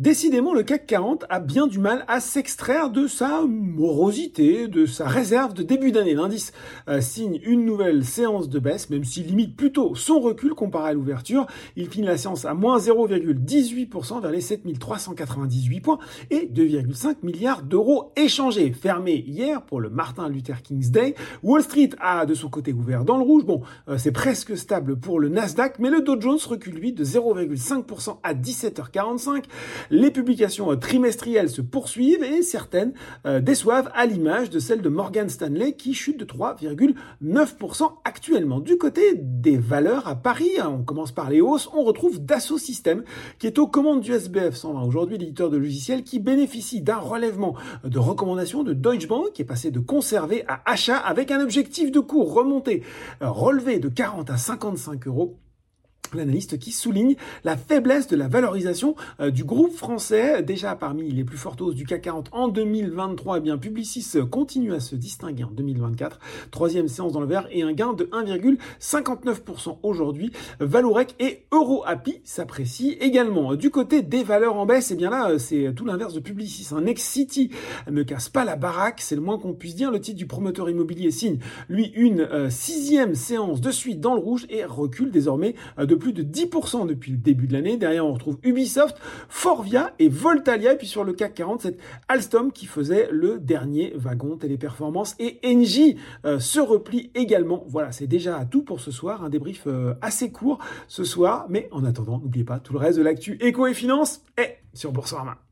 Décidément, le CAC 40 a bien du mal à s'extraire de sa morosité, de sa réserve de début d'année. L'indice euh, signe une nouvelle séance de baisse, même s'il limite plutôt son recul comparé à l'ouverture. Il finit la séance à moins 0,18% vers les 7398 points et 2,5 milliards d'euros échangés. Fermé hier pour le Martin Luther King's Day. Wall Street a de son côté ouvert dans le rouge. Bon, euh, c'est presque stable pour le Nasdaq, mais le Dow Jones recule lui de 0,5% à 17h45. Les publications euh, trimestrielles se poursuivent et certaines euh, déçoivent à l'image de celle de Morgan Stanley qui chute de 3,9% actuellement. Du côté des valeurs à Paris, hein, on commence par les hausses, on retrouve Dassault Systèmes qui est aux commandes du SBF 120 aujourd'hui, l'éditeur de logiciels qui bénéficie d'un relèvement de recommandation de Deutsche Bank qui est passé de conserver à achat avec un objectif de cours remonté, euh, relevé de 40 à 55 euros L'analyste qui souligne la faiblesse de la valorisation euh, du groupe français, déjà parmi les plus fortes hausses du CAC 40 en 2023. Eh bien, Publicis continue à se distinguer en 2024. Troisième séance dans le vert et un gain de 1,59% aujourd'hui. Valourec et EuroAPI s'apprécient également. Du côté des valeurs en baisse, eh bien là, c'est tout l'inverse de Publicis. Un Next City ne casse pas la baraque, c'est le moins qu'on puisse dire. Le titre du promoteur immobilier signe, lui, une euh, sixième séance de suite dans le rouge et recule désormais euh, de plus de 10% depuis le début de l'année. Derrière, on retrouve Ubisoft, Forvia et Voltalia. Et puis sur le CAC 40, c'est Alstom qui faisait le dernier wagon téléperformance. Et Engie euh, se replie également. Voilà, c'est déjà tout pour ce soir. Un débrief euh, assez court ce soir. Mais en attendant, n'oubliez pas, tout le reste de l'actu éco et finance est sur Boursorama.